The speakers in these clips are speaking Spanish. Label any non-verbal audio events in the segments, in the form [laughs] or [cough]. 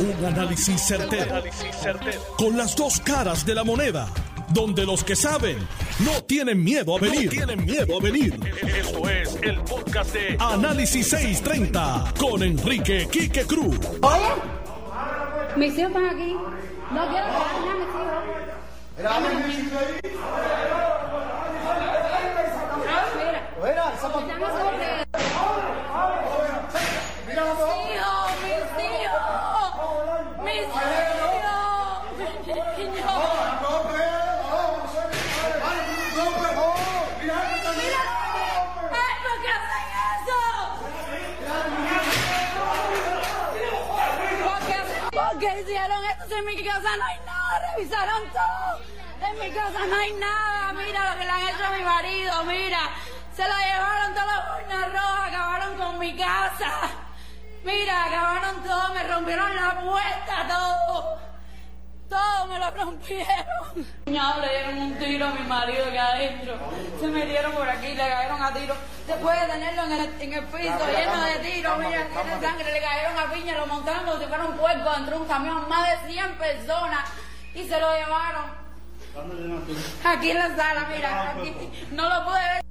Un análisis certero, Con las dos caras de la moneda. Donde los que saben no tienen miedo a venir. tienen miedo a venir. Esto es el podcast de Análisis 630 con Enrique Quique Cruz. Oye, mis hijos están aquí. No quiero que vayan a mis hijos. En mi casa no hay nada, revisaron todo. En mi casa no hay nada, mira lo que le han hecho a mi marido, mira. Se lo llevaron todas las urnas rojas, acabaron con mi casa. Mira, acabaron todo, me rompieron la puerta, todo. Todo me lo rompieron. Le dieron un tiro a mi marido que adentro. Se metieron por aquí, le cayeron a tiro. Después de tenerlo en el, en el piso lleno de tiros, mira, tiene sangre, le cayeron a piña, lo montaron como si fuera un cuerpo dentro de un camión, más de 100 personas, y se lo llevaron. Aquí en la sala, mira, aquí. No lo pude ver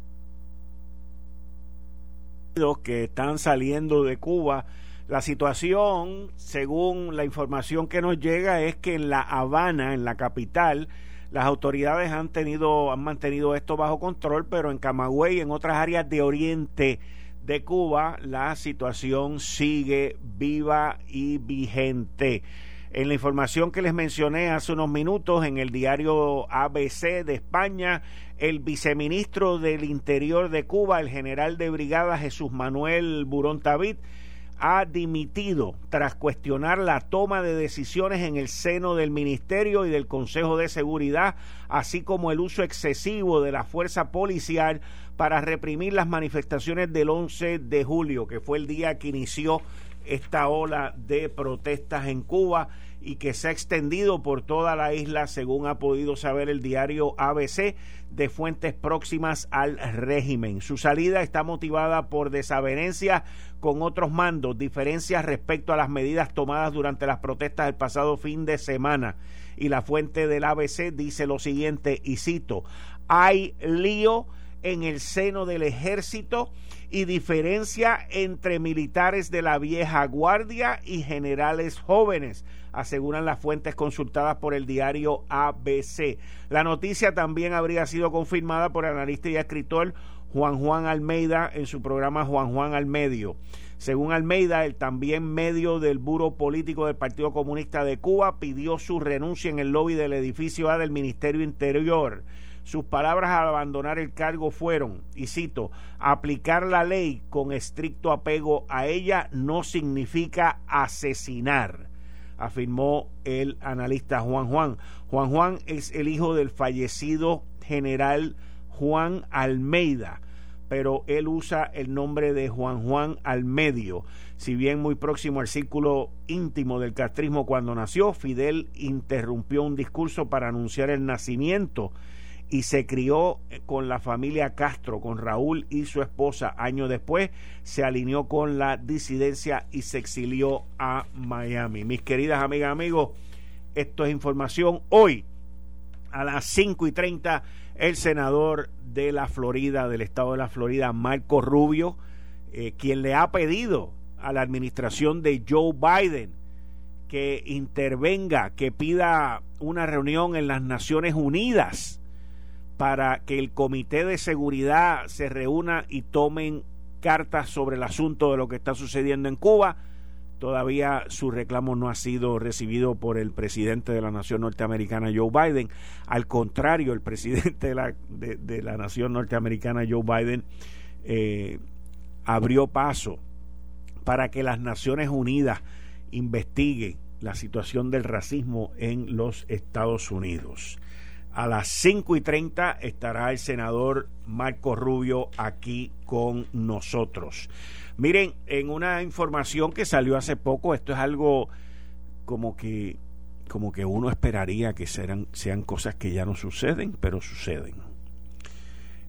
que están saliendo de Cuba la situación, según la información que nos llega, es que en La Habana, en la capital, las autoridades han tenido, han mantenido esto bajo control, pero en Camagüey y en otras áreas de oriente de Cuba, la situación sigue viva y vigente. En la información que les mencioné hace unos minutos en el diario ABC de España, el viceministro del Interior de Cuba, el general de brigada Jesús Manuel Burón Tabit, ha dimitido tras cuestionar la toma de decisiones en el seno del Ministerio y del Consejo de Seguridad, así como el uso excesivo de la fuerza policial para reprimir las manifestaciones del 11 de julio, que fue el día que inició esta ola de protestas en Cuba y que se ha extendido por toda la isla, según ha podido saber el diario ABC, de fuentes próximas al régimen. Su salida está motivada por desavenencias con otros mandos, diferencias respecto a las medidas tomadas durante las protestas del pasado fin de semana. Y la fuente del ABC dice lo siguiente, y cito, hay lío en el seno del ejército y diferencia entre militares de la vieja guardia y generales jóvenes, aseguran las fuentes consultadas por el diario ABC. La noticia también habría sido confirmada por el analista y escritor Juan Juan Almeida en su programa Juan Juan al Medio. Según Almeida, el también medio del Buro Político del Partido Comunista de Cuba pidió su renuncia en el lobby del edificio A del Ministerio Interior. Sus palabras al abandonar el cargo fueron, y cito, aplicar la ley con estricto apego a ella no significa asesinar, afirmó el analista Juan Juan. Juan Juan es el hijo del fallecido general Juan Almeida, pero él usa el nombre de Juan Juan Almedio. Si bien muy próximo al círculo íntimo del castrismo cuando nació, Fidel interrumpió un discurso para anunciar el nacimiento y se crió eh, con la familia Castro, con Raúl y su esposa. Años después se alineó con la disidencia y se exilió a Miami. Mis queridas amigas, amigos, esto es información. Hoy, a las 5 y 30, el senador de la Florida, del estado de la Florida, Marco Rubio, eh, quien le ha pedido a la administración de Joe Biden que intervenga, que pida una reunión en las Naciones Unidas para que el Comité de Seguridad se reúna y tomen cartas sobre el asunto de lo que está sucediendo en Cuba. Todavía su reclamo no ha sido recibido por el presidente de la nación norteamericana, Joe Biden. Al contrario, el presidente de la, de, la nación norteamericana, Joe Biden, eh, abrió paso para que las Naciones Unidas investiguen la situación del racismo en los Estados Unidos. A las 5 y 30 estará el senador Marco Rubio aquí con nosotros. Miren, en una información que salió hace poco, esto es algo como que, como que uno esperaría que sean, sean cosas que ya no suceden, pero suceden.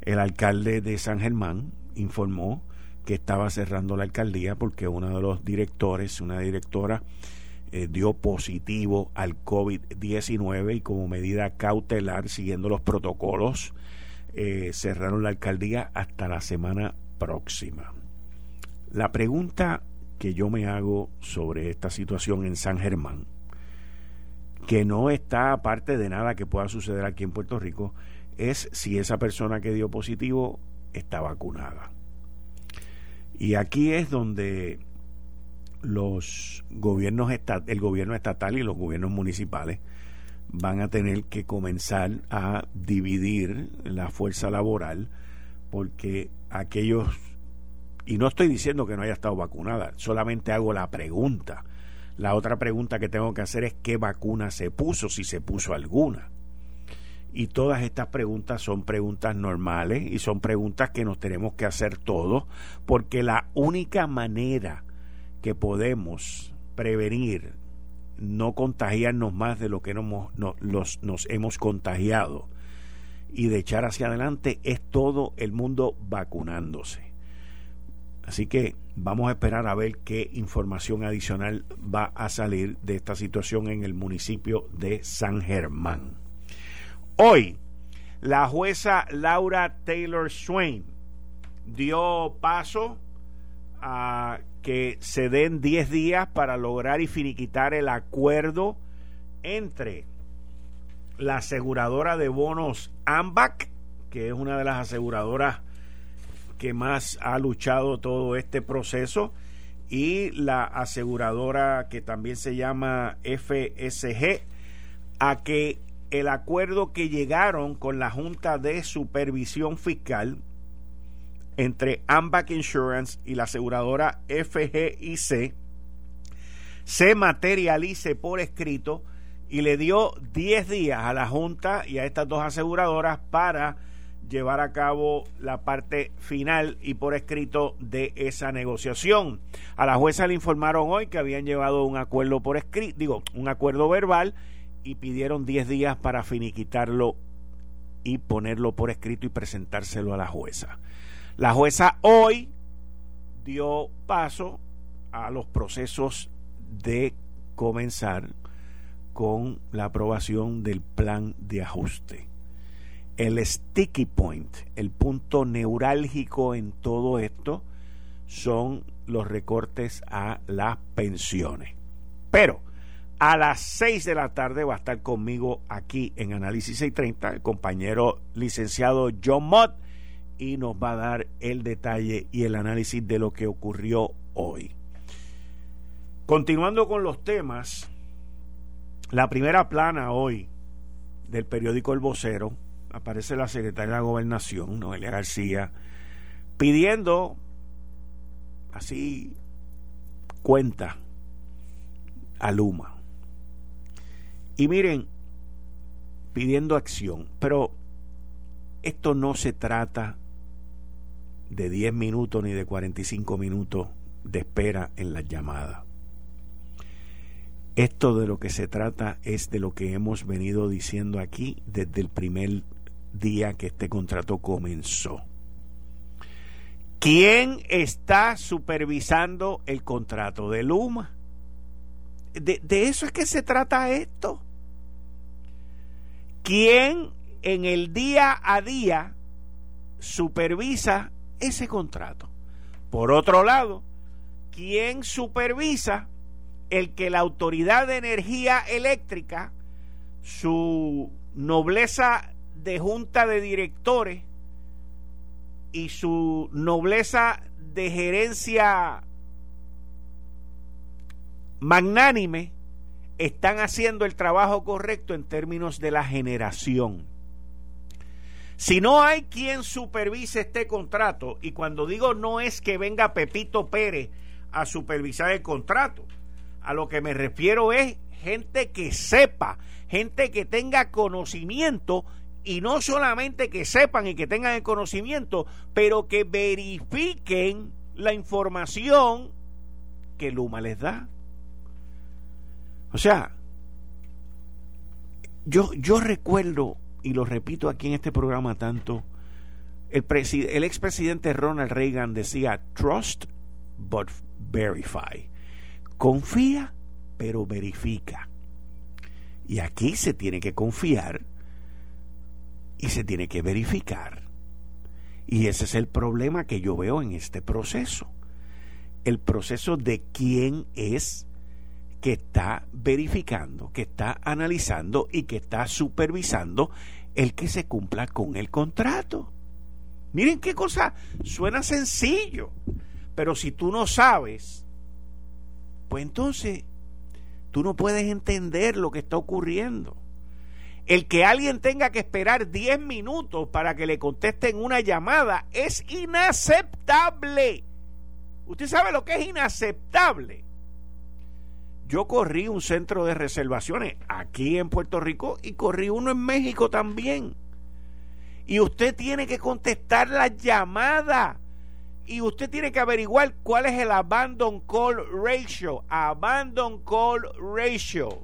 El alcalde de San Germán informó que estaba cerrando la alcaldía porque uno de los directores, una directora, eh, dio positivo al COVID-19 y como medida cautelar, siguiendo los protocolos, eh, cerraron la alcaldía hasta la semana próxima. La pregunta que yo me hago sobre esta situación en San Germán, que no está aparte de nada que pueda suceder aquí en Puerto Rico, es si esa persona que dio positivo está vacunada. Y aquí es donde los gobiernos el gobierno estatal y los gobiernos municipales van a tener que comenzar a dividir la fuerza laboral porque aquellos y no estoy diciendo que no haya estado vacunada, solamente hago la pregunta. La otra pregunta que tengo que hacer es qué vacuna se puso, si se puso alguna. Y todas estas preguntas son preguntas normales y son preguntas que nos tenemos que hacer todos, porque la única manera que podemos prevenir no contagiarnos más de lo que nos, los, nos hemos contagiado y de echar hacia adelante es todo el mundo vacunándose. Así que vamos a esperar a ver qué información adicional va a salir de esta situación en el municipio de San Germán. Hoy, la jueza Laura Taylor Swain dio paso a que se den 10 días para lograr y finiquitar el acuerdo entre la aseguradora de bonos AMBAC, que es una de las aseguradoras que más ha luchado todo este proceso y la aseguradora que también se llama FSG a que el acuerdo que llegaron con la Junta de Supervisión Fiscal entre Ambac Insurance y la aseguradora FGIC se materialice por escrito y le dio 10 días a la Junta y a estas dos aseguradoras para llevar a cabo la parte final y por escrito de esa negociación. A la jueza le informaron hoy que habían llevado un acuerdo por escrito, digo, un acuerdo verbal y pidieron 10 días para finiquitarlo y ponerlo por escrito y presentárselo a la jueza. La jueza hoy dio paso a los procesos de comenzar con la aprobación del plan de ajuste el sticky point, el punto neurálgico en todo esto, son los recortes a las pensiones. Pero a las 6 de la tarde va a estar conmigo aquí en Análisis 630 el compañero licenciado John Mott y nos va a dar el detalle y el análisis de lo que ocurrió hoy. Continuando con los temas, la primera plana hoy del periódico El Vocero aparece la secretaria de la Gobernación, Noelia García, pidiendo así cuenta a Luma. Y miren, pidiendo acción, pero esto no se trata de 10 minutos ni de 45 minutos de espera en la llamada. Esto de lo que se trata es de lo que hemos venido diciendo aquí desde el primer día que este contrato comenzó. ¿Quién está supervisando el contrato de Luma? De, eso es que se trata esto. ¿Quién en el día a día supervisa ese contrato? Por otro lado, ¿quién supervisa el que la Autoridad de Energía Eléctrica, su nobleza de junta de directores y su nobleza de gerencia magnánime están haciendo el trabajo correcto en términos de la generación. Si no hay quien supervise este contrato, y cuando digo no es que venga Pepito Pérez a supervisar el contrato, a lo que me refiero es gente que sepa, gente que tenga conocimiento y no solamente que sepan y que tengan el conocimiento, pero que verifiquen la información que Luma les da. O sea, yo, yo recuerdo, y lo repito aquí en este programa tanto, el, expresidente Ronald Reagan decía, trust but verify. Confía, pero verifica. Y aquí se tiene que confiar y se tiene que verificar. Y ese es el problema que yo veo en este proceso. El proceso de quién es que está verificando, que está analizando y que está supervisando el que se cumpla con el contrato. Miren qué cosa, suena sencillo, pero si tú no sabes, pues entonces tú no puedes entender lo que está ocurriendo. El que alguien tenga que esperar 10 minutos para que le contesten una llamada es inaceptable. ¿Usted sabe lo que es inaceptable? Yo corrí un centro de reservaciones aquí en Puerto Rico y corrí uno en México también. Y usted tiene que contestar la llamada. Y usted tiene que averiguar cuál es el abandon call ratio. Abandon call ratio.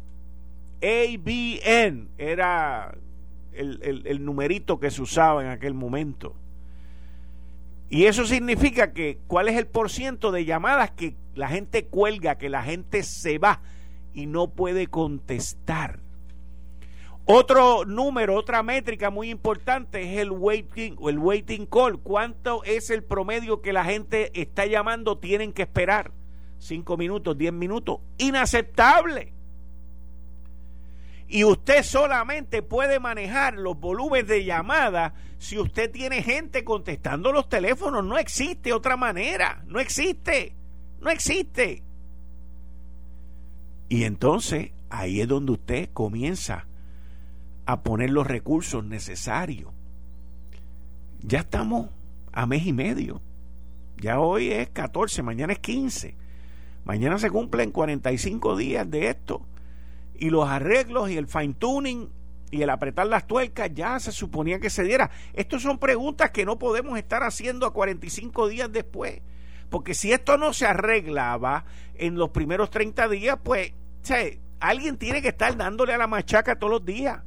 ABN era el, el numerito que se usaba en aquel momento. Y eso significa que cuál es el porciento de llamadas que la gente cuelga, que la gente se va y no puede contestar. Otro número, otra métrica muy importante es el waiting el waiting call. ¿Cuánto es el promedio que la gente está llamando? Tienen que esperar. Cinco minutos, diez minutos. Inaceptable. Y usted solamente puede manejar los volúmenes de llamada si usted tiene gente contestando los teléfonos. No existe otra manera. No existe. No existe. Y entonces ahí es donde usted comienza a poner los recursos necesarios. Ya estamos a mes y medio. Ya hoy es 14, mañana es 15. Mañana se cumplen 45 días de esto. Y los arreglos y el fine tuning y el apretar las tuercas ya se suponía que se diera. Estas son preguntas que no podemos estar haciendo a 45 días después. Porque si esto no se arreglaba en los primeros 30 días, pues alguien tiene que estar dándole a la machaca todos los días.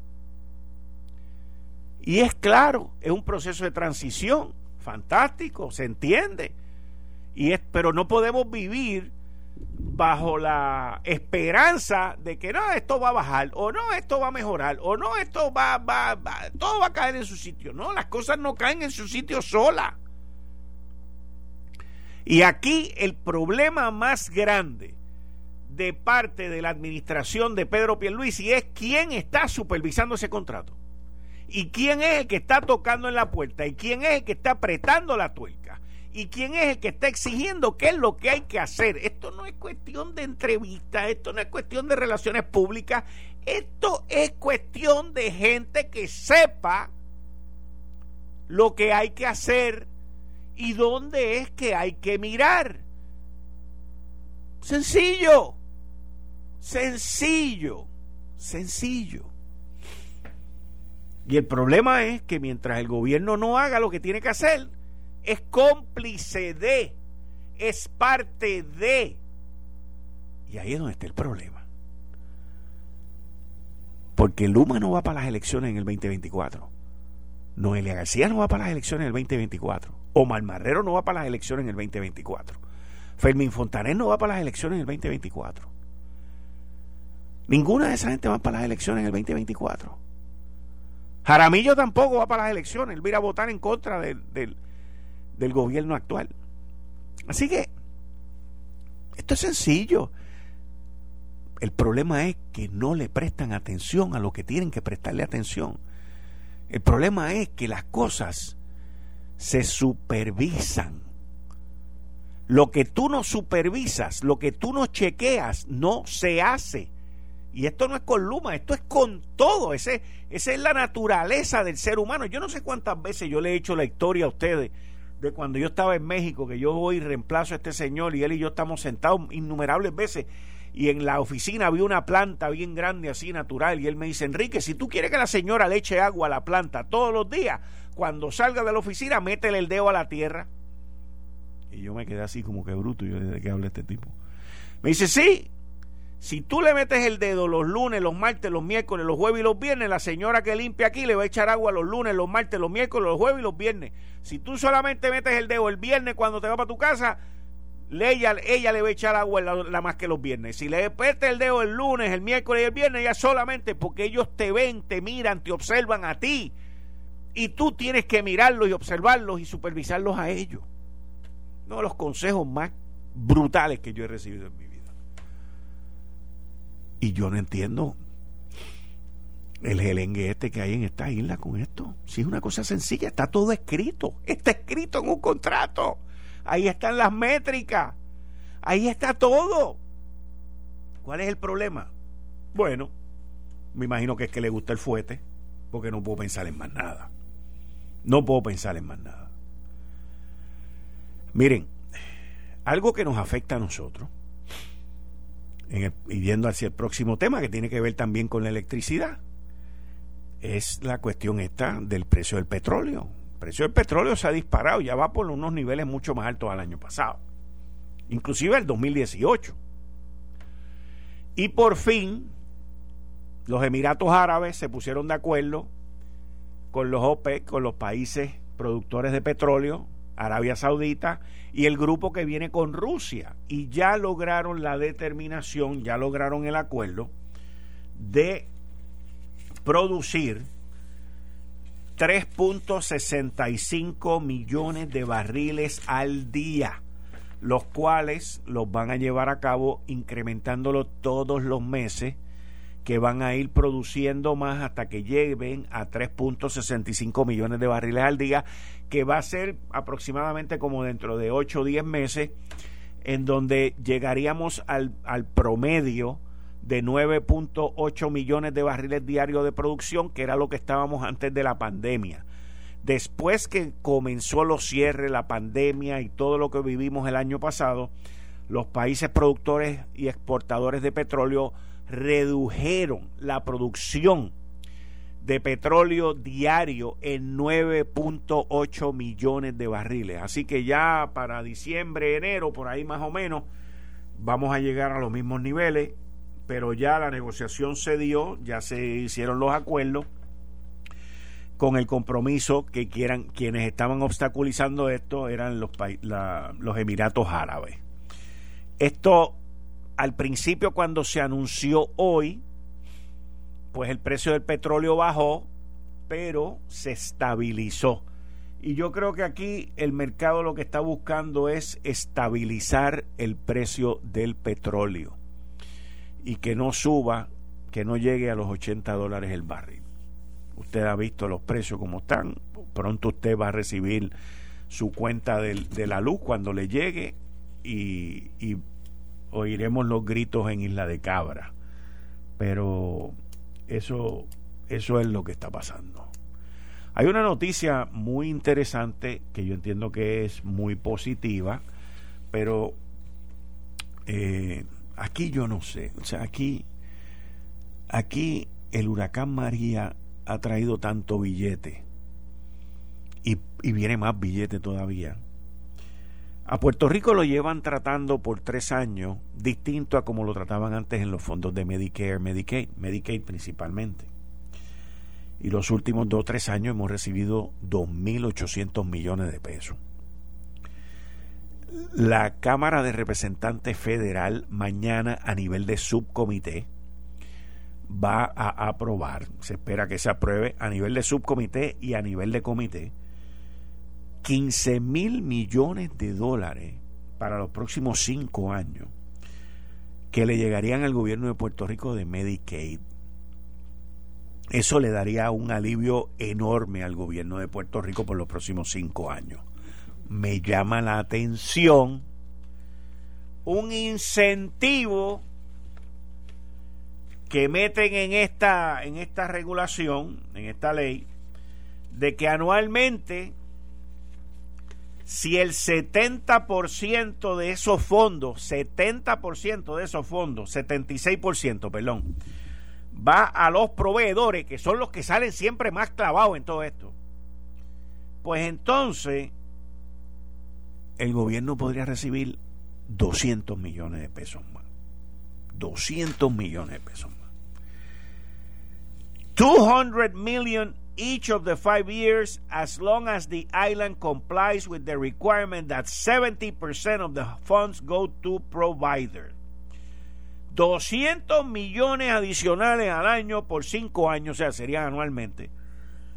Y es claro, es un proceso de transición, fantástico, se entiende. Y es, pero no podemos vivir bajo la esperanza de que no, esto va a bajar, o no, esto va a mejorar, o no, esto va, va, va, todo va a caer en su sitio. No, las cosas no caen en su sitio sola. Y aquí el problema más grande de parte de la administración de Pedro Pierluisi es quién está supervisando ese contrato. Y quién es el que está tocando en la puerta. Y quién es el que está apretando la tuerca. Y quién es el que está exigiendo qué es lo que hay que hacer. Esto no es cuestión de entrevista, esto no es cuestión de relaciones públicas, esto es cuestión de gente que sepa lo que hay que hacer y dónde es que hay que mirar. Sencillo, sencillo, sencillo. Y el problema es que mientras el gobierno no haga lo que tiene que hacer, es cómplice de, es parte de. Y ahí es donde está el problema. Porque Luma no va para las elecciones en el 2024. Noelia García no va para las elecciones en el 2024. Omar Marrero no va para las elecciones en el 2024. Fermín Fontanet no va para las elecciones en el 2024. Ninguna de esa gente va para las elecciones en el 2024. Jaramillo tampoco va para las elecciones. Él va a votar en contra del gobierno actual. Así que esto es sencillo. El problema es que no le prestan atención a lo que tienen que prestarle atención. El problema es que las cosas se supervisan. Lo que tú no supervisas, lo que tú no chequeas, no se hace. Y esto no es con Luma, esto es con todo. Ese, esa es la naturaleza del ser humano. Yo no sé cuántas veces yo le he hecho la historia a ustedes de cuando yo estaba en México, que yo voy y reemplazo a este señor y él y yo estamos sentados innumerables veces y en la oficina había una planta bien grande así natural y él me dice, Enrique, si tú quieres que la señora le eche agua a la planta todos los días, cuando salga de la oficina, métele el dedo a la tierra. Y yo me quedé así como que bruto, yo desde que habla este tipo. Me dice, sí, si tú le metes el dedo los lunes, los martes, los miércoles, los jueves y los viernes, la señora que limpia aquí le va a echar agua los lunes, los martes, los miércoles, los jueves y los viernes. Si tú solamente metes el dedo el viernes cuando te vas para tu casa, ella, ella le va a echar agua la, más que los viernes. Si le pete el dedo el lunes, el miércoles y el viernes, ya solamente porque ellos te ven, te miran, te observan a ti. Y tú tienes que mirarlos y observarlos y supervisarlos a ellos. Uno de los consejos más brutales que yo he recibido en mi. Y yo no entiendo el gelengue este que hay en esta isla con esto. Si es una cosa sencilla, está todo escrito. Está escrito en un contrato. Ahí están las métricas. Ahí está todo. ¿Cuál es el problema? Bueno, me imagino que es que le gusta el fuete, porque no puedo pensar en más nada. No puedo pensar en más nada. Miren, algo que nos afecta a nosotros, y viendo hacia el próximo tema que tiene que ver también con la electricidad, es la cuestión esta del precio del petróleo. El precio del petróleo se ha disparado, ya va por unos niveles mucho más altos al año pasado, inclusive el 2018. Y por fin, los Emiratos Árabes se pusieron de acuerdo con los OPEC, con los países productores de petróleo, Arabia Saudita y el grupo que viene con Rusia. Y ya lograron la determinación, ya lograron el acuerdo de producir 3.65 millones de barriles al día, los cuales los van a llevar a cabo incrementándolo todos los meses, que van a ir produciendo más hasta que lleguen a 3.65 millones de barriles al día, que va a ser aproximadamente como dentro de 8 o 10 meses, en donde llegaríamos al, al promedio de 9.8 millones de barriles diarios de producción, que era lo que estábamos antes de la pandemia. Después que comenzó los cierres, la pandemia y todo lo que vivimos el año pasado, los países productores y exportadores de petróleo redujeron la producción de petróleo diario en 9.8 millones de barriles. Así que ya para diciembre, enero, por ahí más o menos, vamos a llegar a los mismos niveles pero ya la negociación se dio, ya se hicieron los acuerdos con el compromiso que quieran quienes estaban obstaculizando esto eran los los Emiratos Árabes. Esto al principio cuando se anunció hoy, pues el precio del petróleo bajó, pero se estabilizó. Y yo creo que aquí el mercado lo que está buscando es estabilizar el precio del petróleo y que no suba, que no llegue a los 80 dólares el barril. Usted ha visto los precios como están. Pronto usted va a recibir su cuenta de, la luz cuando le llegue y, oiremos los gritos en Isla de Cabra. Pero eso, eso es lo que está pasando. Hay una noticia muy interesante que yo entiendo que es muy positiva, pero eh, Aquí yo no sé, o sea, aquí, aquí el huracán María ha traído tanto billete y, y viene más billete todavía. A Puerto Rico lo llevan tratando por tres años, distinto a como lo trataban antes en los fondos de Medicare, Medicaid, Medicaid principalmente. Y los últimos dos o tres años hemos recibido 2.800 millones de pesos. La Cámara de Representantes Federal mañana a nivel de subcomité va a aprobar, se espera que se apruebe a nivel de subcomité y a nivel de comité, 15 mil millones de dólares para los próximos cinco años que le llegarían al gobierno de Puerto Rico de Medicaid. Eso le daría un alivio enorme al gobierno de Puerto Rico por los próximos cinco años me llama la atención un incentivo que meten en esta en esta regulación, en esta ley de que anualmente si el 70% de esos fondos, 70% de esos fondos, 76%, perdón, va a los proveedores, que son los que salen siempre más clavados en todo esto, pues entonces el gobierno podría recibir 200 millones de pesos más. 200 millones de pesos más. 200 million each of the five years as long as the island complies with the requirement that 70% of the funds go to provider. 200 millones adicionales al año por cinco años, o sea, serían anualmente,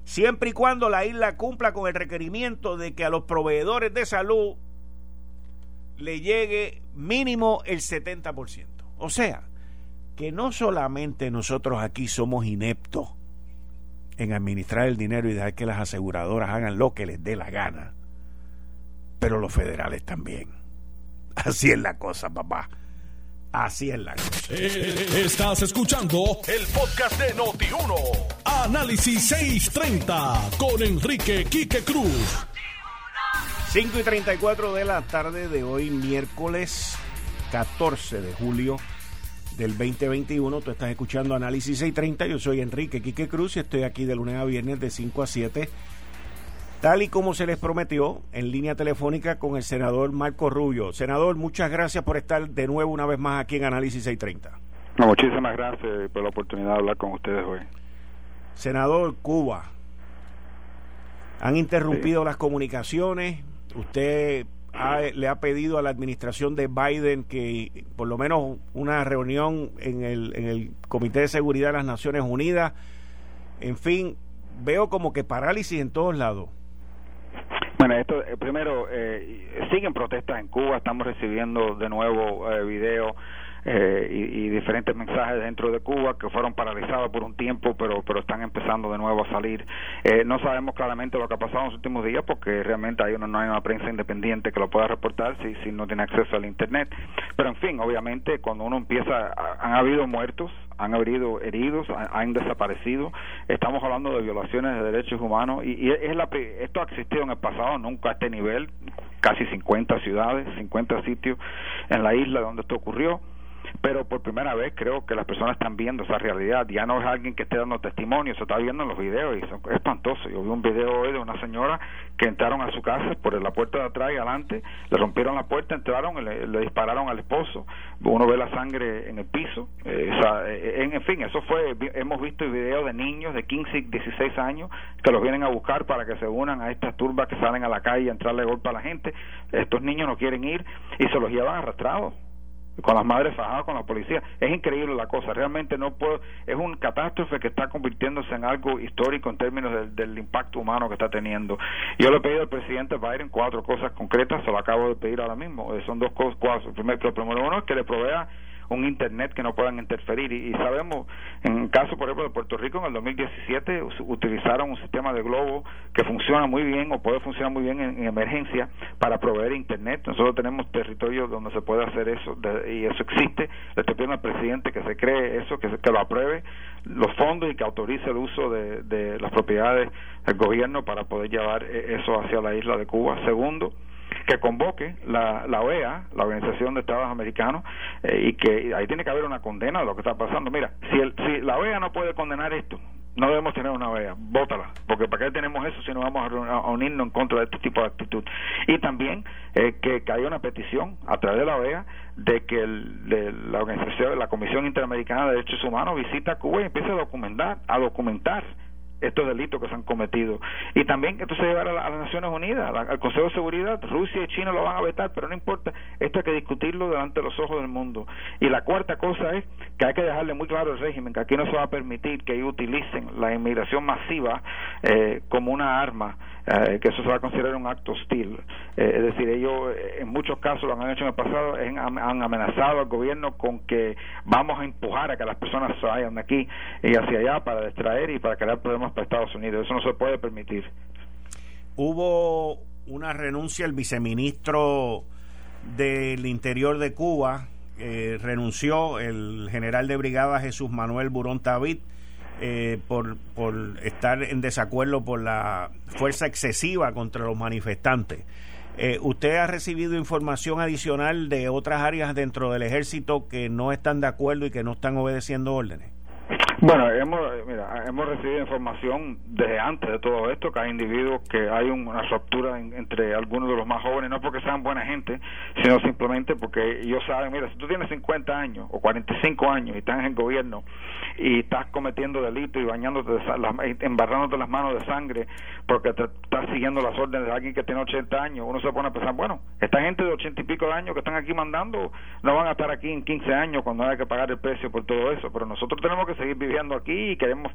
siempre y cuando la isla cumpla con el requerimiento de que a los proveedores de salud le llegue mínimo el 70%. O sea, que no solamente nosotros aquí somos ineptos en administrar el dinero y dejar que las aseguradoras hagan lo que les dé la gana, pero los federales también. [laughs] Así es la cosa, papá. Así es la cosa. Eh, estás escuchando el podcast de Noti1. Análisis 630 con Enrique Quique Cruz. 5 y 34 de la tarde de hoy, miércoles 14 de julio del 2021. Tú estás escuchando Análisis 630. Yo soy Enrique Quique Cruz y estoy aquí de lunes a viernes de 5 a 7 tal y como se les prometió, en línea telefónica con el senador Marco Rubio. Senador, muchas gracias por estar de nuevo una vez más aquí en Análisis 630. muchísimas gracias por la oportunidad de hablar con ustedes hoy. Senador, Cuba. Han interrumpido las comunicaciones. Usted le ha pedido a la administración de Biden que por lo menos una reunión en el, en el Comité de Seguridad de las Naciones Unidas. En fin, veo como que parálisis en todos lados. Bueno, esto eh, primero eh, siguen protestas en Cuba, estamos recibiendo de nuevo eh, videos eh, y, diferentes mensajes dentro de Cuba que fueron paralizados por un tiempo, pero pero están empezando de nuevo a salir. Eh, no sabemos claramente lo que ha pasado en los últimos días porque realmente hay una, no hay una prensa independiente que lo pueda reportar si, si no tiene acceso al Internet. Pero en fin, obviamente cuando uno empieza, han habido muertos, han habido heridos, han, desaparecido. Estamos hablando de violaciones de derechos humanos y, es la, esto ha existido en el pasado, nunca a este nivel, casi 50 ciudades, 50 sitios en la isla donde esto ocurrió pero por primera vez creo que las personas están viendo esa realidad. Ya no es alguien que esté dando testimonio, se está viendo en los videos y es espantoso. Yo vi un video hoy de una señora que entraron a su casa por la puerta de atrás y adelante, le rompieron la puerta, entraron y le, dispararon al esposo. Uno ve la sangre en el piso. Eh, eh, en, fin, eso fue, hemos visto videos de niños de 15 y 16 años que los vienen a buscar para que se unan a estas turbas que salen a la calle a entrarle golpe a la gente. Estos niños no quieren ir y se los llevan arrastrados con las madres fajadas con la policía. Es increíble la cosa, realmente no puedo, es un catástrofe que está convirtiéndose en algo histórico en términos del, impacto humano que está teniendo. Yo le he pedido al presidente Biden cuatro cosas concretas, se lo acabo de pedir ahora mismo, eh, son dos cosas, cuatro. Primero, primero uno es que le provea un internet que no puedan interferir. Y, sabemos en el caso por ejemplo de Puerto Rico en el 2017 utilizaron un sistema de globo que funciona muy bien o puede funcionar muy bien en, emergencia para proveer internet. Nosotros tenemos territorios donde se puede hacer eso y eso existe. Le estoy pidiendo al presidente que se cree eso que, que lo apruebe los fondos y que autorice el uso de, de las propiedades del gobierno para poder llevar eh, eso hacia la isla de Cuba. Segundo que convoque la, la OEA, la Organización de Estados Americanos, eh, y que ahí tiene que haber una condena de lo que está pasando. Mira, si, el, si la OEA no puede condenar esto, no debemos tener una OEA, bótala, porque ¿para qué tenemos eso si no vamos a, unirnos en contra de este tipo de actitud? Y también eh, que, que haya una petición a través de la OEA de que el, la organización, la Comisión Interamericana de Derechos Humanos visita Cuba y empiece a documentar, a documentar estos delitos que se han cometido. Y también esto se llevará a, las Naciones Unidas, al Consejo de Seguridad. Rusia y China lo van a vetar, pero no importa. Esto hay que discutirlo delante de los ojos del mundo. Y la cuarta cosa es que hay que dejarle muy claro al régimen que aquí no se va a permitir que ellos utilicen la inmigración masiva eh, como una arma eh, que eso se va a considerar un acto hostil. Eh, es decir, ellos eh, en muchos casos lo han hecho en el pasado, han, amenazado al gobierno con que vamos a empujar a que las personas se vayan de aquí y hacia allá para distraer y para crear problemas para Estados Unidos. Eso no se puede permitir. Hubo una renuncia el viceministro del Interior de Cuba, renunció el general de brigada Jesús Manuel Burón David eh, por, por estar en desacuerdo por la fuerza excesiva contra los manifestantes. Eh, ¿Usted ha recibido información adicional de otras áreas dentro del ejército que no están de acuerdo y que no están obedeciendo órdenes? Bueno, hemos, hemos recibido información desde antes de todo esto que hay individuos que hay una ruptura entre algunos de los más jóvenes, no porque sean buena gente, sino simplemente porque ellos saben, mira, si tú tienes 50 años o 45 años y estás en gobierno y estás cometiendo delitos y bañándote, de, embarrándote las manos de sangre porque te estás siguiendo las órdenes de alguien que tiene 80 años, uno se pone a pensar, bueno, esta gente de 80 y pico de años que están aquí mandando no van a estar aquí en 15 años cuando haya que pagar el precio por todo eso, pero nosotros tenemos que seguir viviendo aquí y queremos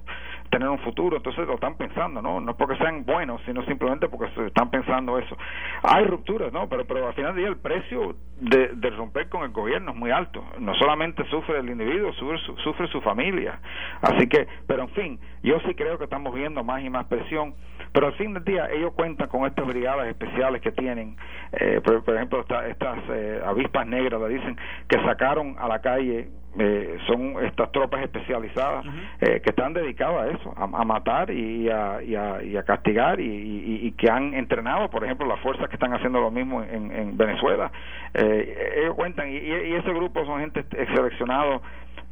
tener un futuro, entonces lo están pensando, ¿no? No porque sean buenos, sino simplemente porque se están pensando eso. Hay rupturas, ¿no? Pero, pero al final del día el precio de, de romper con el gobierno es muy alto. No solamente sufre el individuo, sufre su, sufre su familia. Así que, pero en fin, yo sí creo que estamos viendo más y más presión pero al fin del día ellos cuentan con estas brigadas especiales que tienen, eh, por, ejemplo, estas eh, avispas negras, le dicen, que sacaron a la calle eh, son estas tropas especializadas que están dedicadas a eso, a, matar y a, y a, castigar y, que han entrenado, por ejemplo, las fuerzas que están haciendo lo mismo en, en Venezuela. ellos cuentan, y, ese grupo son gente seleccionado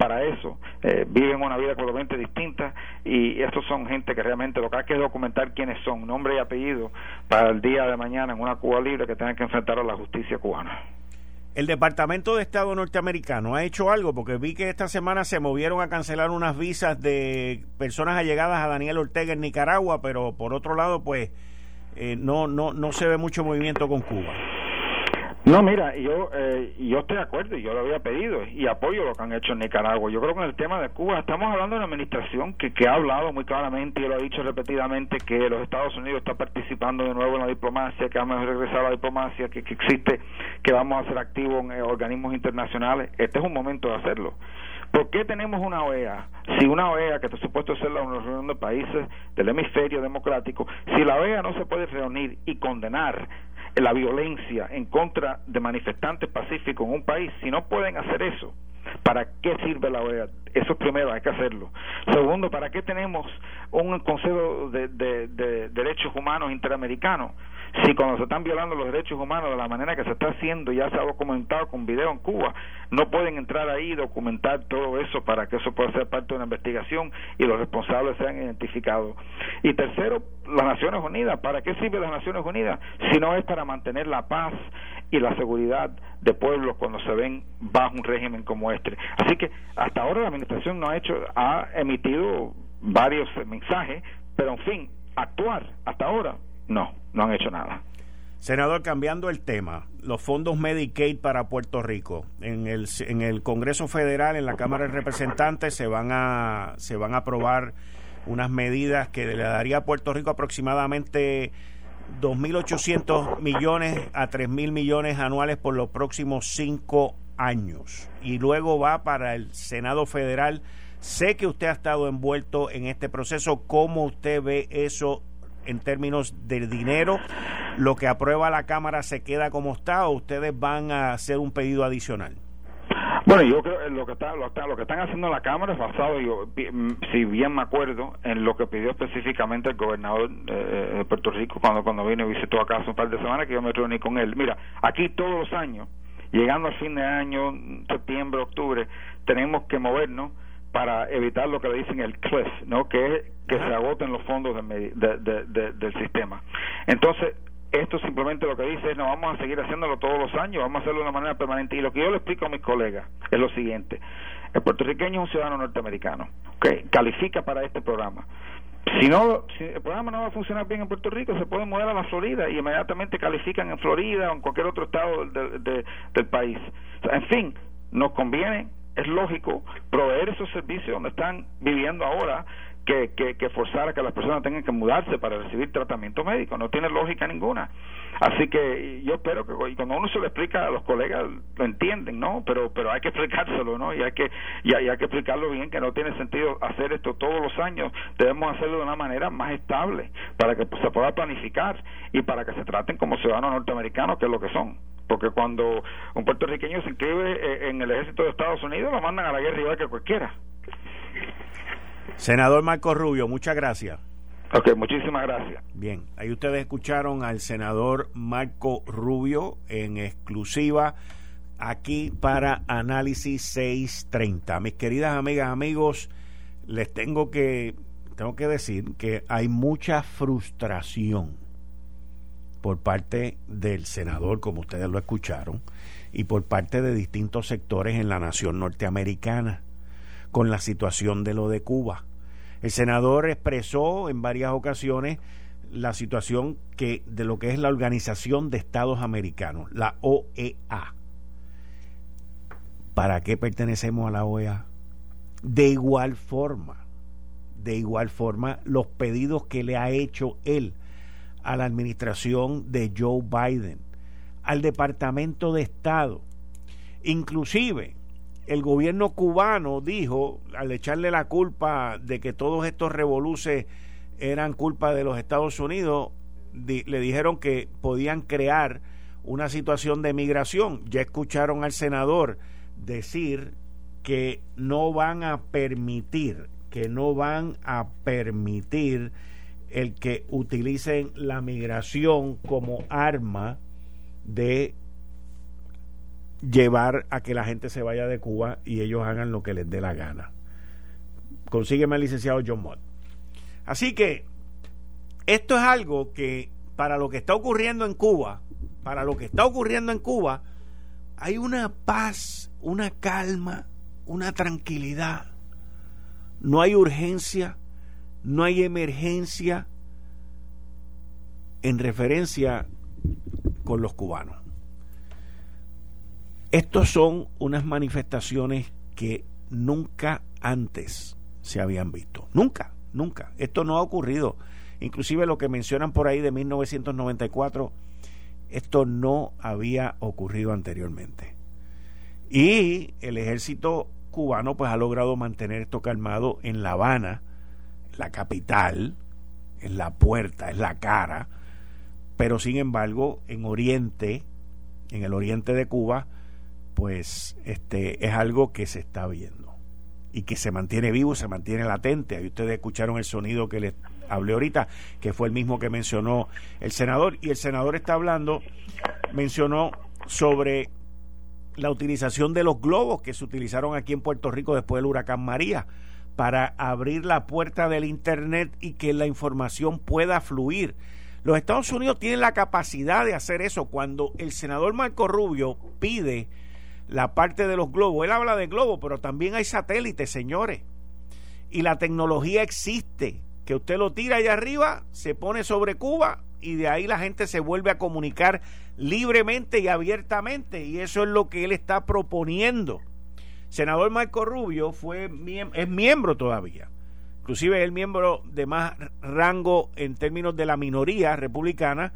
para eso, eh, viven una vida completamente distinta y estos son gente que realmente lo que hay que documentar quiénes son, nombre y apellido, para el día de mañana en una Cuba libre que tengan que enfrentar a la justicia cubana. El Departamento de Estado norteamericano ha hecho algo porque vi que esta semana se movieron a cancelar unas visas de personas allegadas a Daniel Ortega en Nicaragua, pero por otro lado, pues eh, no, no, no se ve mucho movimiento con Cuba. No, mira, yo eh, yo estoy de acuerdo y yo lo había pedido y apoyo lo que han hecho en Nicaragua. Yo creo que en el tema de Cuba estamos hablando de una administración que, que ha hablado muy claramente y lo ha dicho repetidamente que los Estados Unidos está participando de nuevo en la diplomacia, que vamos a regresar a la diplomacia, que, que existe, que vamos a ser activos en eh, organismos internacionales. Este es un momento de hacerlo. ¿Por qué tenemos una OEA? Si una OEA, que está supuesto ser la Unión de Países del Hemisferio Democrático, si la OEA no se puede reunir y condenar la violencia en contra de manifestantes pacíficos en un país, si no pueden hacer eso, ¿para qué sirve la OEA? Eso primero, hay que hacerlo. Segundo, ¿para qué tenemos un Consejo de, de Derechos Humanos Interamericanos? Si cuando se están violando los derechos humanos de la manera que se está haciendo, ya se ha documentado con video en Cuba, no pueden entrar ahí y documentar todo eso para que eso pueda ser parte de una investigación y los responsables sean identificados. Y tercero, las Naciones Unidas. ¿Para qué sirve las Naciones Unidas? Si no es para mantener la paz y la seguridad de pueblos cuando se ven bajo un régimen como este. Así que hasta ahora la administración no ha hecho, ha emitido varios mensajes, pero en fin, actuar hasta ahora no, no han hecho nada. Senador, cambiando el tema, los fondos Medicaid para Puerto Rico. En el, en el Congreso Federal, en la Cámara de Representantes, se van a, se van a aprobar unas medidas que le daría a Puerto Rico aproximadamente 2.800 millones a 3.000 millones anuales por los próximos cinco años. Y luego va para el Senado Federal. Sé que usted ha estado envuelto en este proceso. ¿Cómo usted ve eso en términos del dinero? ¿Lo que aprueba la Cámara se queda como está o ustedes van a hacer un pedido adicional? Bueno, yo creo que lo que, está, lo, que están haciendo en la Cámara es basado, yo, mm, si bien me acuerdo, en lo que pidió específicamente el gobernador eh, de Puerto Rico cuando, cuando vino y visitó acá hace un par de semanas, que yo me reuní con él. Mira, aquí todos los años, llegando al fin de año, septiembre, octubre, tenemos que movernos para evitar lo que le dicen el cliff, ¿no? que es que se agoten los fondos del sistema. Entonces, esto simplemente lo que dice es, no, vamos a seguir haciéndolo todos los años, vamos a hacerlo de una manera permanente. Y lo que yo le explico a mis colegas es lo siguiente, el puertorriqueño es un ciudadano norteamericano, que califica para este programa. Si no, si el programa no va a funcionar bien en Puerto Rico, se puede mudar a la Florida y inmediatamente califican en Florida o en cualquier otro estado del país. en fin, nos conviene es lógico proveer esos servicios donde están viviendo ahora que, que, forzar a que las personas tengan que mudarse para recibir tratamiento médico. No tiene lógica ninguna. Así que yo espero que cuando uno se lo explica a los colegas lo entienden, ¿no? Pero pero hay que explicárselo, ¿no? Y hay que y hay, que explicarlo bien que no tiene sentido hacer esto todos los años. Debemos hacerlo de una manera más estable para que se pueda planificar y para que se traten como ciudadanos norteamericanos, que es lo que son porque cuando un puertorriqueño se inscribe eh, en el ejército de Estados Unidos lo mandan a la guerra igual que cualquiera. Senador Marco Rubio, muchas gracias. Ok, muchísimas gracias. Bien, ahí ustedes escucharon al senador Marco Rubio en exclusiva aquí para Análisis 630. Mis queridas amigas, amigos, les tengo que tengo que decir que hay mucha frustración por parte del senador, como ustedes lo escucharon, y por parte de distintos sectores en la nación norteamericana con la situación de lo de Cuba. El senador expresó en varias ocasiones la situación que de lo que es la Organización de Estados Americanos, la OEA. ¿Para qué pertenecemos a la OEA? De igual forma, de igual forma, los pedidos que le ha hecho él a la administración de Joe Biden, al Departamento de Estado, inclusive el gobierno cubano dijo, al echarle la culpa de que todos estos revoluces eran culpa de los Estados Unidos, le dijeron que podían crear una situación de migración. Ya escucharon al senador decir que no van a permitir, que no van a permitir el que utilicen la migración como arma de llevar a que la gente se vaya de Cuba y ellos hagan lo que les dé la gana. Consígueme al licenciado John Mott. Así que esto es algo que para lo que está ocurriendo en Cuba, para lo que está ocurriendo en Cuba, hay una paz, una calma, una tranquilidad. No hay urgencia, no hay emergencia en referencia con los cubanos. Estos son unas manifestaciones que nunca antes se habían visto. Nunca, nunca. Esto no ha ocurrido. Inclusive lo que mencionan por ahí de 1994, esto no había ocurrido anteriormente. Y el ejército cubano pues ha logrado mantener esto calmado en La Habana, la capital, en la puerta, en la cara, pero sin embargo en Oriente, en el oriente de Cuba, pues este es algo que se está viendo y que se mantiene vivo, se mantiene latente. Ahí ustedes escucharon el sonido que les hablé ahorita, que fue el mismo que mencionó el senador. Y el senador está hablando, mencionó sobre la utilización de los globos que se utilizaron aquí en Puerto Rico después del huracán María para abrir la puerta del Internet y que la información pueda fluir. Los Estados Unidos tienen la capacidad de hacer eso. Cuando el senador Marco Rubio pide la parte de los globos. Él habla de globos, pero también hay satélites, señores. Y la tecnología existe, que usted lo tira allá arriba, se pone sobre Cuba y de ahí la gente se vuelve a comunicar libremente y abiertamente. Y eso es lo que él está proponiendo. Senador Marco Rubio fue, es miembro todavía. Inclusive es el miembro de más rango en términos de la minoría republicana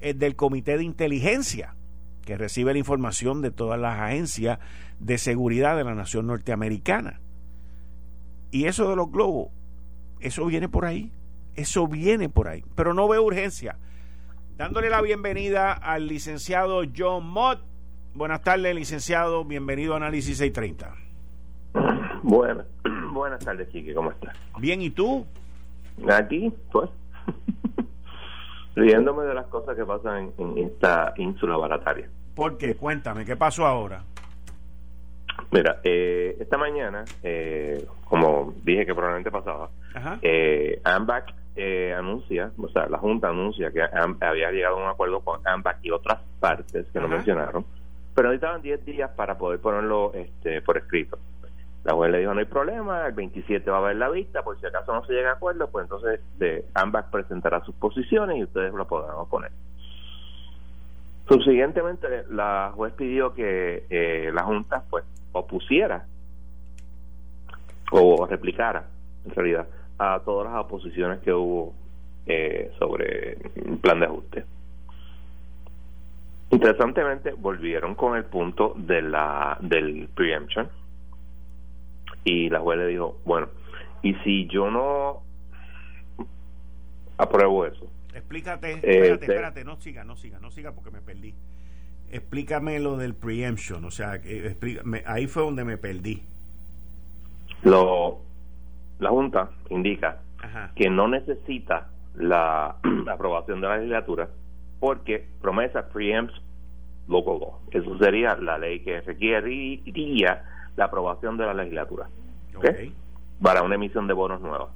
eh, del Comité de Inteligencia que recibe la información de todas las agencias de seguridad de la nación norteamericana. Y eso de los globos, eso viene por ahí, eso viene por ahí, pero no veo urgencia. Dándole la bienvenida al licenciado John Mott. Buenas tardes, licenciado, bienvenido a Análisis 630. Buenas, [clears throat] buenas tardes, Chiqui, ¿cómo estás? Bien, ¿y tú? Aquí, pues [laughs] riéndome de las cosas que pasan en, esta ínsula barataria. ¿Por qué? Cuéntame, ¿qué pasó ahora? Mira, eh, esta mañana, eh, como dije que probablemente pasaba, eh, AMBAC eh, anuncia, o sea, la Junta anuncia que había llegado a un acuerdo con AMBAC y otras partes que no mencionaron, pero necesitaban 10 días para poder ponerlo este, por escrito. La juez le dijo, no hay problema, el 27 va a haber la vista, por si acaso no se llega a acuerdo, pues entonces de, ambas presentará sus posiciones y ustedes lo podrán oponer. Subsiguientemente, la juez pidió que eh, la Junta pues opusiera o replicara, en realidad, a todas las oposiciones que hubo eh, sobre el plan de ajuste. Interesantemente, volvieron con el punto de la del preemption, y la juez le dijo, bueno, ¿y si yo no apruebo eso? Explícate, espérate, eh, espérate, no siga, no siga, no siga porque me perdí. Explícame lo del preemption, o sea, explícame, ahí fue donde me perdí. Lo, la Junta indica que no necesita la, [clears throat] aprobación de la legislatura porque promesa preempts law. Eso sería la ley que requeriría la aprobación de la legislatura para una emisión de bonos nueva.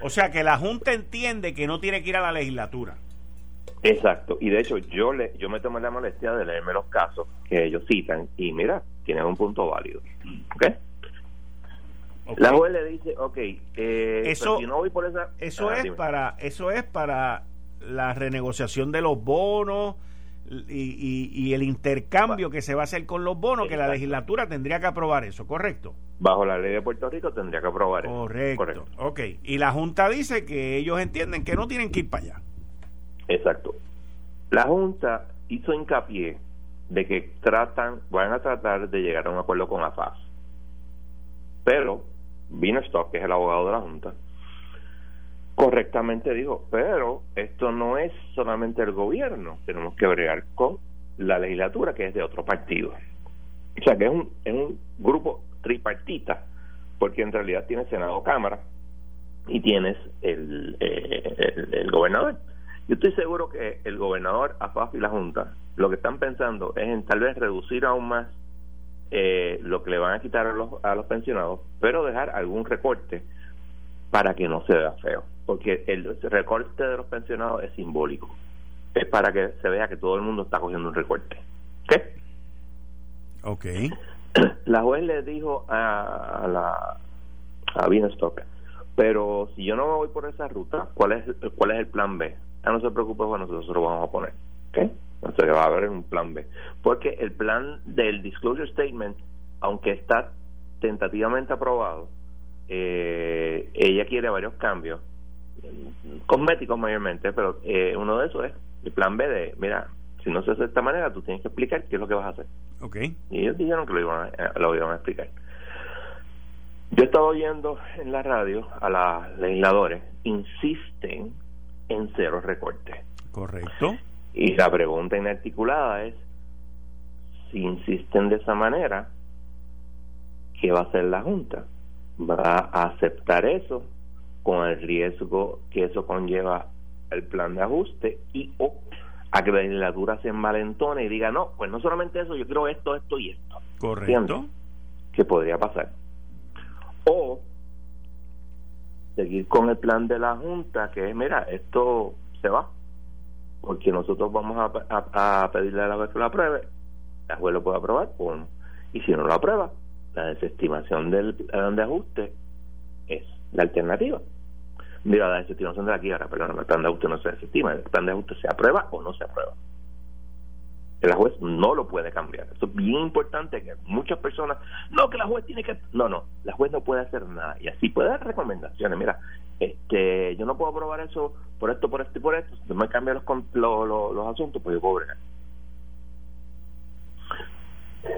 O sea que la Junta entiende que no tiene que ir a la legislatura. Exacto, y de hecho yo le yo me tomé la molestia de leerme los casos que ellos citan y mira, tienen un punto válido. ¿Ok? La juez le dice, ok, eh, eso, no voy por esa... Eso, ah, es para, eso es para la renegociación de los bonos y, y, el intercambio que se va a hacer con los bonos, que la legislatura tendría que aprobar eso, ¿correcto? Bajo la ley de Puerto Rico tendría que aprobar eso. Correcto. Ok. Y la Junta dice que ellos entienden que no tienen que ir para allá. Exacto. La Junta hizo hincapié de que tratan, van a tratar de llegar a un acuerdo con AFAS. Pero Stock, que es el abogado de la Junta, correctamente dijo, pero esto no es solamente el gobierno, tenemos que bregar con la legislatura que es de otro partido. O sea que es un, es un grupo tripartita, porque en realidad tienes Senado Cámara y tienes el, eh, el, gobernador. Yo estoy seguro que el gobernador, AFAF y la Junta lo que están pensando es en tal vez reducir aún más eh, lo que le van a quitar a los, a los pensionados, pero dejar algún recorte para que no se vea feo, porque el recorte de los pensionados es simbólico, es para que se vea que todo el mundo está cogiendo un recorte. ¿Qué? Ok. [clears throat] La juez le dijo a, la a Bienstock, pero si yo no me voy por esa ruta, ¿cuál es, cuál es el plan B? Ah, no se preocupe, bueno, nosotros lo vamos a poner. ¿ok? Entonces va a haber un plan B. Porque el plan del disclosure statement, aunque está tentativamente aprobado, eh, ella quiere varios cambios, cosméticos mayormente, pero eh, uno de esos es el plan B de, mira, si no se hace de esta manera, tú tienes que explicar qué es lo que vas a hacer. Okay. Y ellos dijeron que lo iban a, lo iban a explicar. Yo he estado oyendo en la radio a los legisladores, insisten en cero recortes. Correcto. Y la pregunta inarticulada es, si insisten de esa manera, ¿qué va a hacer la Junta? ¿Va a aceptar eso con el riesgo que eso conlleva el plan de ajuste y o a que la legislatura se envalentone y diga, no, pues no solamente eso, yo quiero esto, esto y esto. Correcto. Que podría pasar. O seguir con el plan de la Junta, que es, mira, esto se va porque nosotros vamos a, a, pedirle a la juez que lo apruebe, la juez lo puede aprobar o no. Y si no lo aprueba, la desestimación del plan de ajuste es la alternativa. Mira, la desestimación de la quiebra, perdón, el plan de ajuste no se desestima, el plan de ajuste se aprueba o no se aprueba. La juez no lo puede cambiar. Eso es bien importante que muchas personas, no, que la juez tiene que... No, no, la juez no puede hacer nada. Y así puede dar recomendaciones. Mira, este yo no puedo aprobar eso por esto, por esto y por esto. Si me cambian los, los, los, asuntos, pues yo puedo bregar.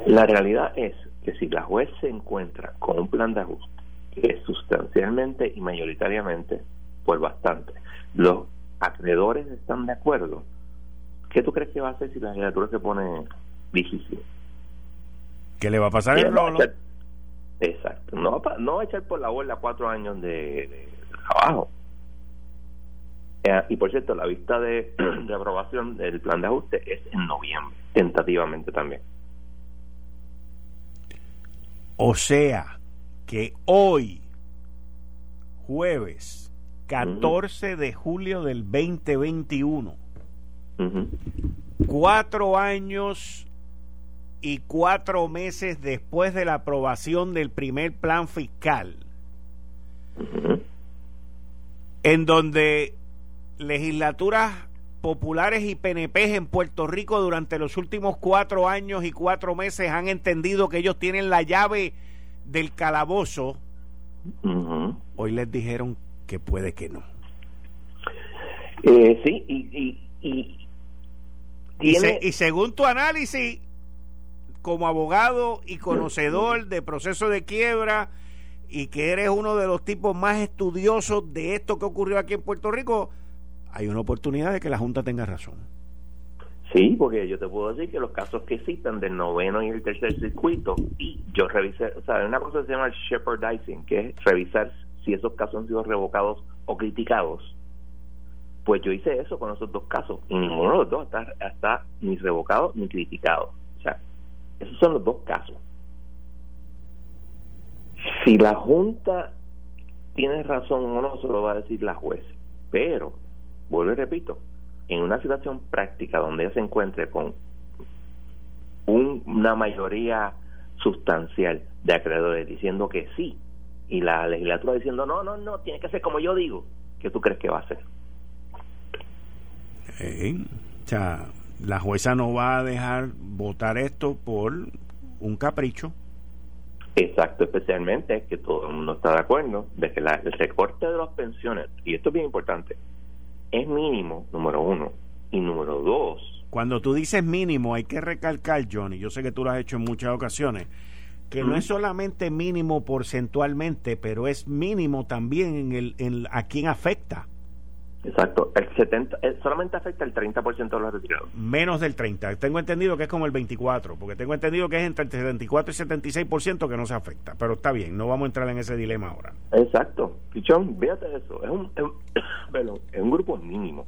La realidad es que si la juez se encuentra con un plan de ajuste que es sustancialmente y mayoritariamente, pues bastante, los acreedores están de acuerdo, ¿qué tú crees que va a hacer si la legislatura se pone difícil? ¿Qué le va a pasar el rolo? Exacto. No va, no va a echar por la borda cuatro años de, trabajo. Eh, y por cierto, la vista de, [clears throat] de aprobación del plan de ajuste es en noviembre, tentativamente también. O sea, que hoy, jueves 14 de julio del 2021, cuatro años y cuatro meses después de la aprobación del primer plan fiscal, en donde legislaturas populares y PNP en Puerto Rico durante los últimos cuatro años y cuatro meses han entendido que ellos tienen la llave del calabozo, hoy les dijeron que puede que no. Eh, sí, y, y, y, según tu análisis, como abogado y conocedor de proceso de quiebra, y que eres uno de los tipos más estudiosos de esto que ocurrió aquí en Puerto Rico, hay una oportunidad de que la Junta tenga razón. Sí, porque yo te puedo decir que los casos que citan del noveno y el tercer circuito, y yo revisé, o sea, una cosa que se llama el shepherdizing, que es revisar si esos casos han sido revocados o criticados. Pues yo hice eso con esos dos casos, y ninguno de los dos está, está ni revocado ni criticado. O sea, esos son los dos casos. Si la Junta tienes razón o no, se lo va a decir la juez. Pero, vuelvo y repito, en una situación práctica donde ella se encuentre con una mayoría sustancial de acreedores diciendo que sí y la legislatura diciendo no, no, no, tiene que ser como yo digo, ¿qué tú crees que va a hacer? o sea, la jueza no va a dejar votar esto por un capricho. Exacto, especialmente que todo el mundo está de acuerdo de que la, el recorte de las pensiones, y esto es bien importante, es mínimo, número uno, y número dos. Cuando tú dices mínimo, hay que recalcar, Johnny, yo sé que tú lo has hecho en muchas ocasiones, que no es solamente mínimo porcentualmente, pero es mínimo también en, el, en a quién afecta. Exacto, el 70, eh, solamente afecta el 30% de los retirados. Menos del 30, tengo entendido que es como el 24, porque tengo entendido que es entre el 74 y 76% que no se afecta, pero está bien, no vamos a entrar en ese dilema ahora. Exacto, Pichón, fíjate eso, es un, [coughs] es un grupo mínimo.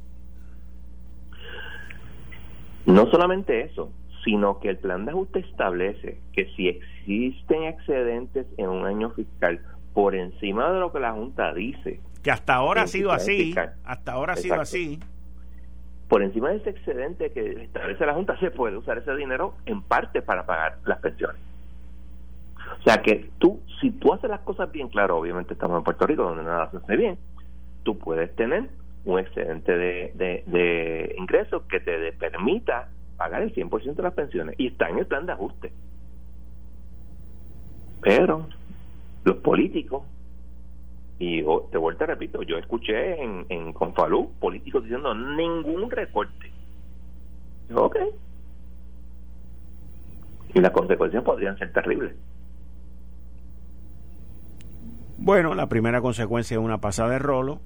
No solamente eso, sino que el plan de ajuste establece que si existen excedentes en un año fiscal por encima de lo que la Junta dice, que hasta ahora ha sido así, hasta ahora ha sido así. Por encima de ese excedente que establece la Junta, se puede usar ese dinero en parte para pagar las pensiones. O sea que tú, si tú haces las cosas bien, claro, obviamente estamos en Puerto Rico donde nada se hace bien, tú puedes tener un excedente de, de, ingresos que te permita pagar el 100% de las pensiones y está en el plan de ajuste. Pero los políticos y de vuelta repito, yo escuché en, en Confalú políticos diciendo ningún recorte. Ok. Y las consecuencias podrían ser terribles. Bueno, la primera consecuencia es una pasada de rolo.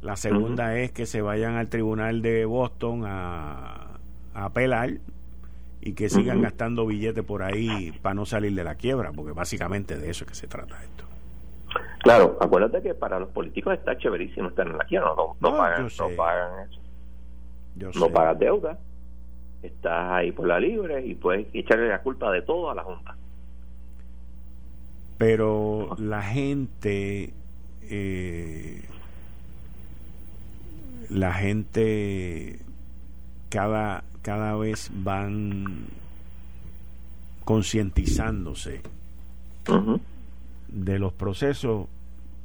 La segunda es que se vayan al tribunal de Boston a, a apelar y que sigan gastando billetes por ahí para no salir de la quiebra, porque básicamente de eso es que se trata esto. Claro, acuérdate que para los políticos está chéverísimo estar en la quiebra, no, no, pagan, no pagan eso. no pagas deuda, estás ahí por la libre y puedes echarle la culpa de todo a la Junta. Pero la gente, eh, la gente cada, cada vez van concientizándose de los procesos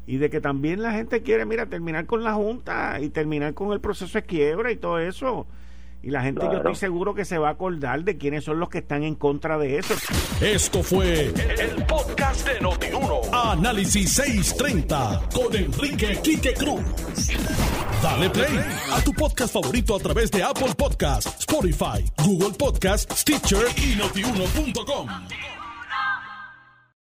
y de que también la gente quiere, mira, terminar con la Junta y terminar con el proceso de quiebra y todo eso. Y la gente yo estoy seguro que se va a acordar de quiénes son los que están en contra de eso. Esto fue el, podcast de Notiuno. Análisis 630 con Enrique Quique Cruz. Dale play a tu podcast favorito a través de Apple Podcasts, Spotify, Google Podcasts, Stitcher y notiuno.com.